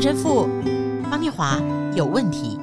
陈神父方念华有问题。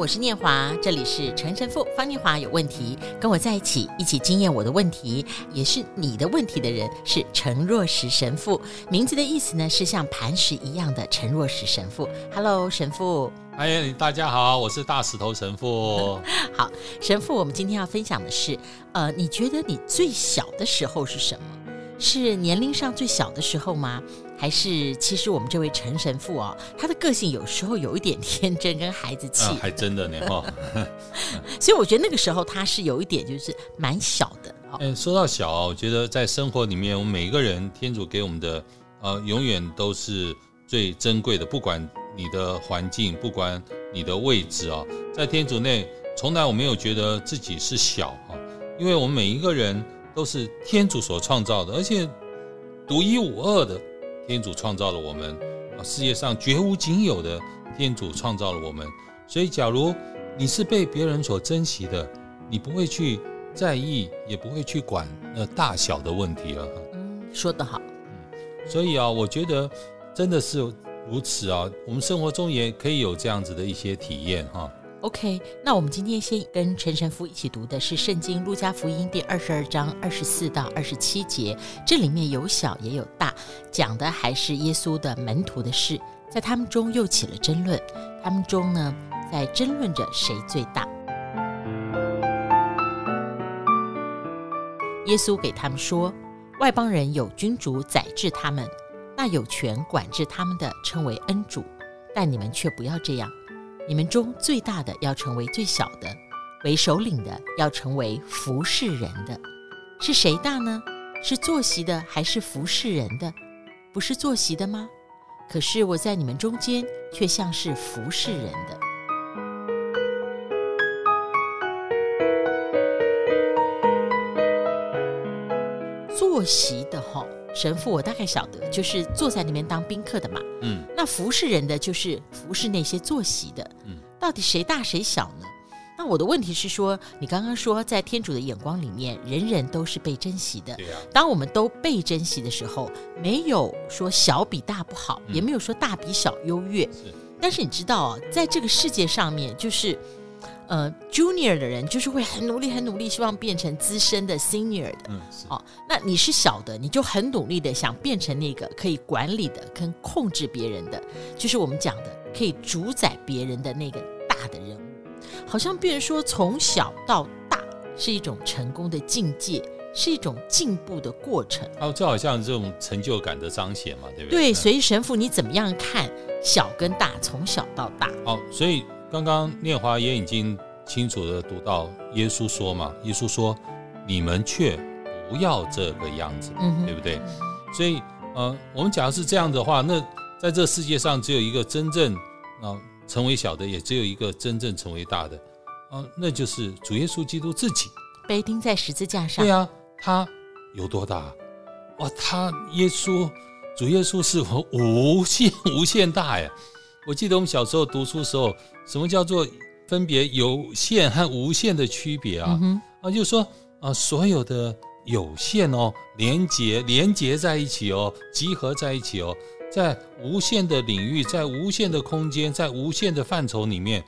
我是念华，这里是陈神父方念华有问题，跟我在一起，一起经验我的问题，也是你的问题的人是陈若石神父，名字的意思呢是像磐石一样的陈若石神父。Hello，神父。哎，大家好，我是大石头神父。好，神父，我们今天要分享的是，呃，你觉得你最小的时候是什么？是年龄上最小的时候吗？还是其实我们这位陈神父哦，他的个性有时候有一点天真跟孩子气，啊，还真的呢哈。所以我觉得那个时候他是有一点就是蛮小的。嗯，说到小啊，我觉得在生活里面，我们每一个人天主给我们的呃，永远都是最珍贵的。不管你的环境，不管你的位置啊，在天主内，从来我没有觉得自己是小啊，因为我们每一个人都是天主所创造的，而且独一无二的。天主创造了我们，啊，世界上绝无仅有的天主创造了我们，所以，假如你是被别人所珍惜的，你不会去在意，也不会去管那大小的问题了。嗯，说得好。嗯，所以啊，我觉得真的是如此啊，我们生活中也可以有这样子的一些体验哈。OK，那我们今天先跟陈神父一起读的是《圣经·路加福音》第二十二章二十四到二十七节，这里面有小也有大，讲的还是耶稣的门徒的事，在他们中又起了争论，他们中呢在争论着谁最大。耶稣给他们说：“外邦人有君主宰治他们，那有权管制他们的称为恩主，但你们却不要这样。”你们中最大的要成为最小的，为首领的要成为服侍人的。是谁大呢？是坐席的还是服侍人的？不是坐席的吗？可是我在你们中间却像是服侍人的。坐席的哈。神父，我大概晓得，就是坐在那边当宾客的嘛。嗯，那服侍人的就是服侍那些坐席的。嗯，到底谁大谁小呢？那我的问题是说，你刚刚说在天主的眼光里面，人人都是被珍惜的。对呀。当我们都被珍惜的时候，没有说小比大不好，也没有说大比小优越。是。但是你知道啊，在这个世界上面，就是。呃，junior 的人就是会很努力、很努力，希望变成资深的 senior 的。嗯，是。哦，那你是小的，你就很努力的想变成那个可以管理的、跟控制别人的，就是我们讲的可以主宰别人的那个大的人物。好像别人说，从小到大是一种成功的境界，是一种进步的过程。哦，就好像这种成就感的彰显嘛，对不对？对，所以神父，你怎么样看小跟大，从小到大？哦，所以。刚刚念华也已经清楚的读到耶稣说嘛，耶稣说：“你们却不要这个样子，嗯、对不对？”所以，呃，我们假如是这样的话，那在这世界上只有一个真正啊、呃、成为小的，也只有一个真正成为大的，啊、呃，那就是主耶稣基督自己被钉在十字架上。对啊，他有多大？哇，他耶稣主耶稣是我无限无限大呀！我记得我们小时候读书的时候，什么叫做分别有限和无限的区别啊？嗯、啊，就是说啊，所有的有限哦，连接连接在一起哦，集合在一起哦，在无限的领域，在无限的空间，在无限的范畴里面，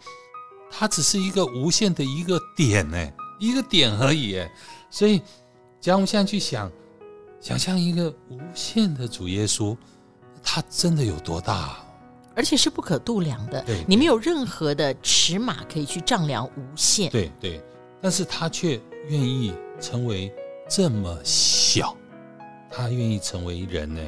它只是一个无限的一个点呢，一个点而已。所以，假如我们现在去想，想象一个无限的主耶稣，他真的有多大？而且是不可度量的，对，你没有任何的尺码可以去丈量无限。对对，但是他却愿意成为这么小，他愿意成为人呢？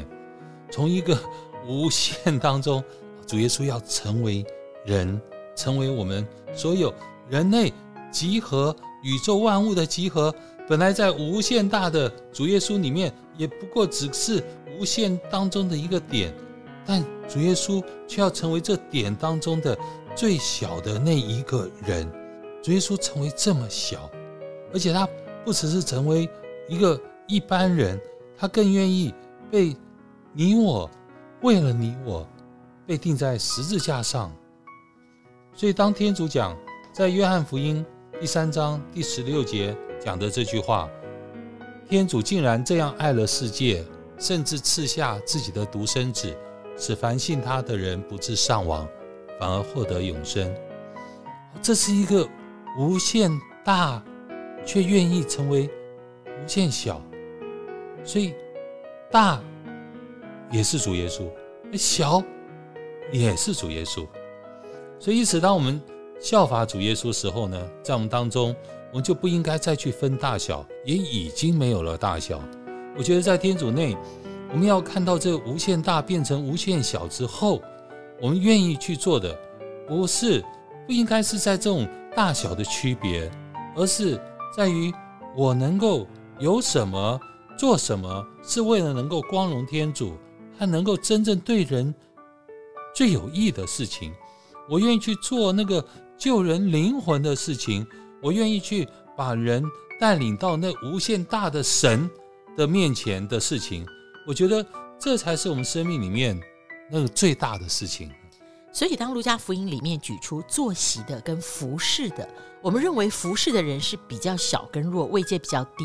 从一个无限当中，主耶稣要成为人，成为我们所有人类集合宇宙万物的集合。本来在无限大的主耶稣里面，也不过只是无限当中的一个点。但主耶稣却要成为这点当中的最小的那一个人，主耶稣成为这么小，而且他不只是成为一个一般人，他更愿意被你我为了你我被钉在十字架上。所以，当天主讲在约翰福音第三章第十六节讲的这句话，天主竟然这样爱了世界，甚至赐下自己的独生子，使凡信他的人不至丧亡，反而获得永生。这是一个无限大，却愿意成为无限小，所以大也是主耶稣，小也是主耶稣。所以，因此，当我们效法主耶稣时候呢，在我们当中，我们就不应该再去分大小，也已经没有了大小。我觉得在天主内，我们要看到这无限大变成无限小之后，我们愿意去做的，不是不应该是在这种大小的区别，而是在于我能够有什么做什么，是为了能够光荣天主，他能够真正对人最有益的事情。我愿意去做那个救人灵魂的事情，我愿意去把人带领到那无限大的神的面前的事情，我觉得这才是我们生命里面那个最大的事情。所以，当路加福音里面举出坐席的跟服侍的，我们认为服侍的人是比较小跟弱，位阶比较低。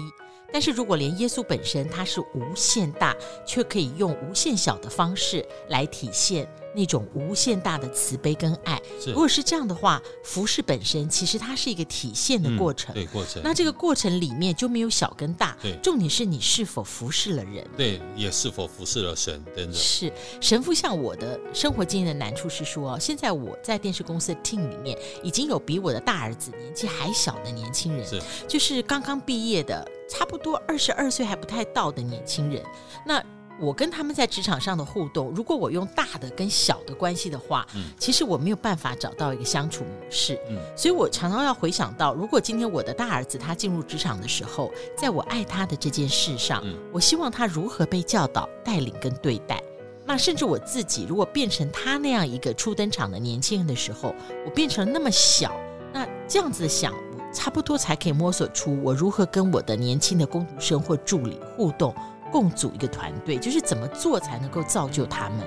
但是如果连耶稣本身他是无限大，却可以用无限小的方式来体现。那种无限大的慈悲跟爱，如果是这样的话，服饰本身其实它是一个体现的过程。嗯、对过程。那这个过程里面就没有小跟大。对。重点是你是否服侍了人。对，也是否服侍了神等等。是神父像我的生活经验的难处是说，现在我在电视公司的 team 里面已经有比我的大儿子年纪还小的年轻人，是就是刚刚毕业的，差不多二十二岁还不太到的年轻人。那我跟他们在职场上的互动，如果我用大的跟小的关系的话，嗯，其实我没有办法找到一个相处模式，嗯，所以我常常要回想到，如果今天我的大儿子他进入职场的时候，在我爱他的这件事上，嗯，我希望他如何被教导、带领跟对待。那甚至我自己如果变成他那样一个初登场的年轻人的时候，我变成那么小，那这样子的想，我差不多才可以摸索出我如何跟我的年轻的工读生或助理互动。共组一个团队，就是怎么做才能够造就他们。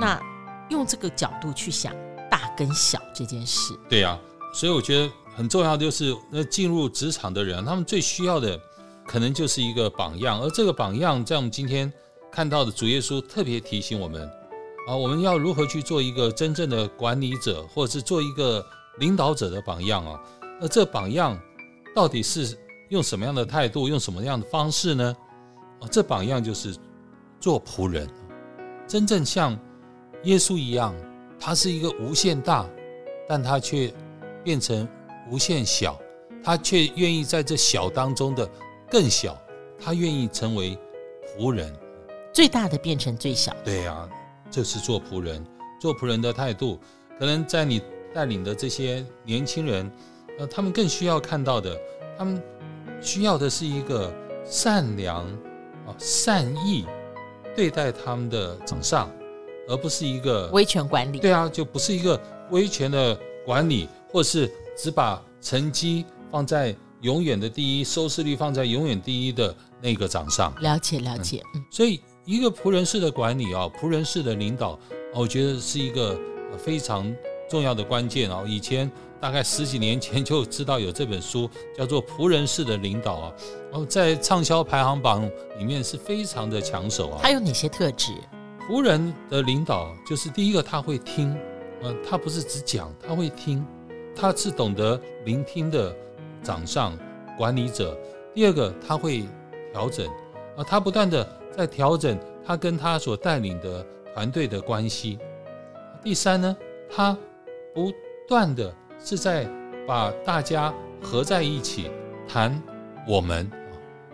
那用这个角度去想大跟小这件事。对呀、啊，所以我觉得很重要，就是那进入职场的人，他们最需要的可能就是一个榜样。而这个榜样，在我们今天看到的主耶稣特别提醒我们啊，我们要如何去做一个真正的管理者，或者是做一个领导者的榜样啊？那这榜样到底是用什么样的态度，用什么样的方式呢？啊这榜样就是做仆人，真正像耶稣一样，他是一个无限大，但他却变成无限小，他却愿意在这小当中的更小，他愿意成为仆人，最大的变成最小。对啊，这是做仆人，做仆人的态度，可能在你带领的这些年轻人，呃，他们更需要看到的，他们需要的是一个善良啊。善意对待他们的掌上，而不是一个威权管理。对啊，就不是一个威权的管理，或是只把成绩放在永远的第一，收视率放在永远第一的那个掌上。了解，了解。嗯，所以一个仆人式的管理啊，仆人式的领导，我觉得是一个非常重要的关键啊。以前。大概十几年前就知道有这本书，叫做《仆人式的领导》啊，然后在畅销排行榜里面是非常的抢手啊。他有哪些特质？仆人的领导就是第一个，他会听，呃，他不是只讲，他会听，他是懂得聆听的掌上管理者。第二个，他会调整，啊，他不断的在调整他跟他所带领的团队的关系。第三呢，他不断的。是在把大家合在一起谈我们，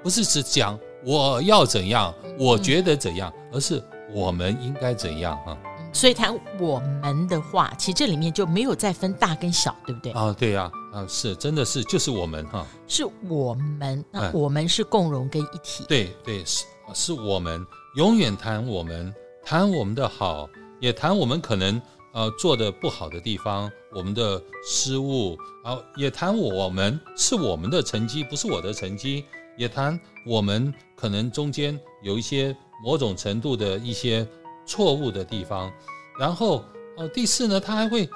不是只讲我要怎样，我觉得怎样，而是我们应该怎样啊？所以谈我们的话，其实这里面就没有再分大跟小，对不对？啊，对呀，啊，是，真的是，就是我们哈，是我们，那我们是共荣跟一体。对对，是是我们，永远谈我们，谈我们的好，也谈我们可能。呃，做的不好的地方，我们的失误，然后也谈我们是我们的成绩，不是我的成绩，也谈我们可能中间有一些某种程度的一些错误的地方，然后哦，第四呢，他还会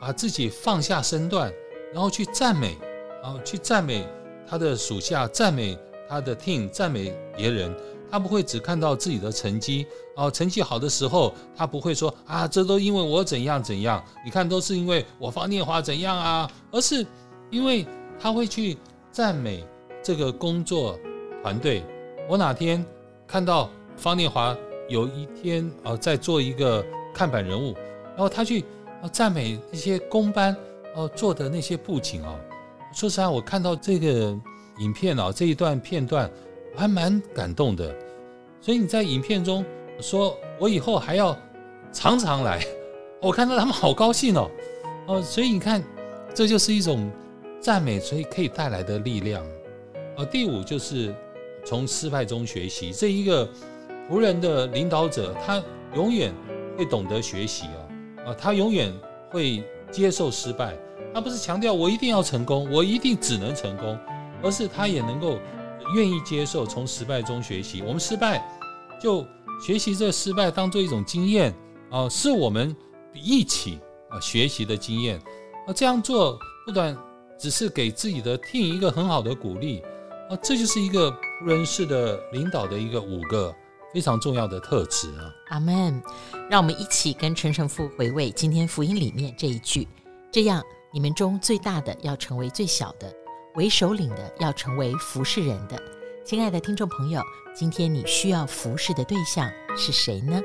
把自己放下身段，然后去赞美，然后去赞美他的属下，赞美他的 team，赞美别人。他不会只看到自己的成绩哦，成绩好的时候，他不会说啊，这都因为我怎样怎样，你看都是因为我方念华怎样啊，而是因为他会去赞美这个工作团队。我哪天看到方念华有一天呃在做一个看板人物，然后他去啊赞美一些工班哦做的那些布景哦，说实话，我看到这个影片啊这一段片段。还蛮感动的，所以你在影片中说，我以后还要常常来，我看到他们好高兴哦，哦，所以你看，这就是一种赞美，所以可以带来的力量。哦，第五就是从失败中学习，这一个仆人的领导者，他永远会懂得学习哦，啊，他永远会接受失败，他不是强调我一定要成功，我一定只能成功，而是他也能够。愿意接受从失败中学习，我们失败就学习这失败当做一种经验啊，是我们一起啊学习的经验啊。这样做不但只是给自己的 team 一个很好的鼓励啊，这就是一个仆人式的领导的一个五个非常重要的特质啊。阿门。让我们一起跟陈神父回味今天福音里面这一句：这样，你们中最大的要成为最小的。为首领的要成为服侍人的，亲爱的听众朋友，今天你需要服侍的对象是谁呢？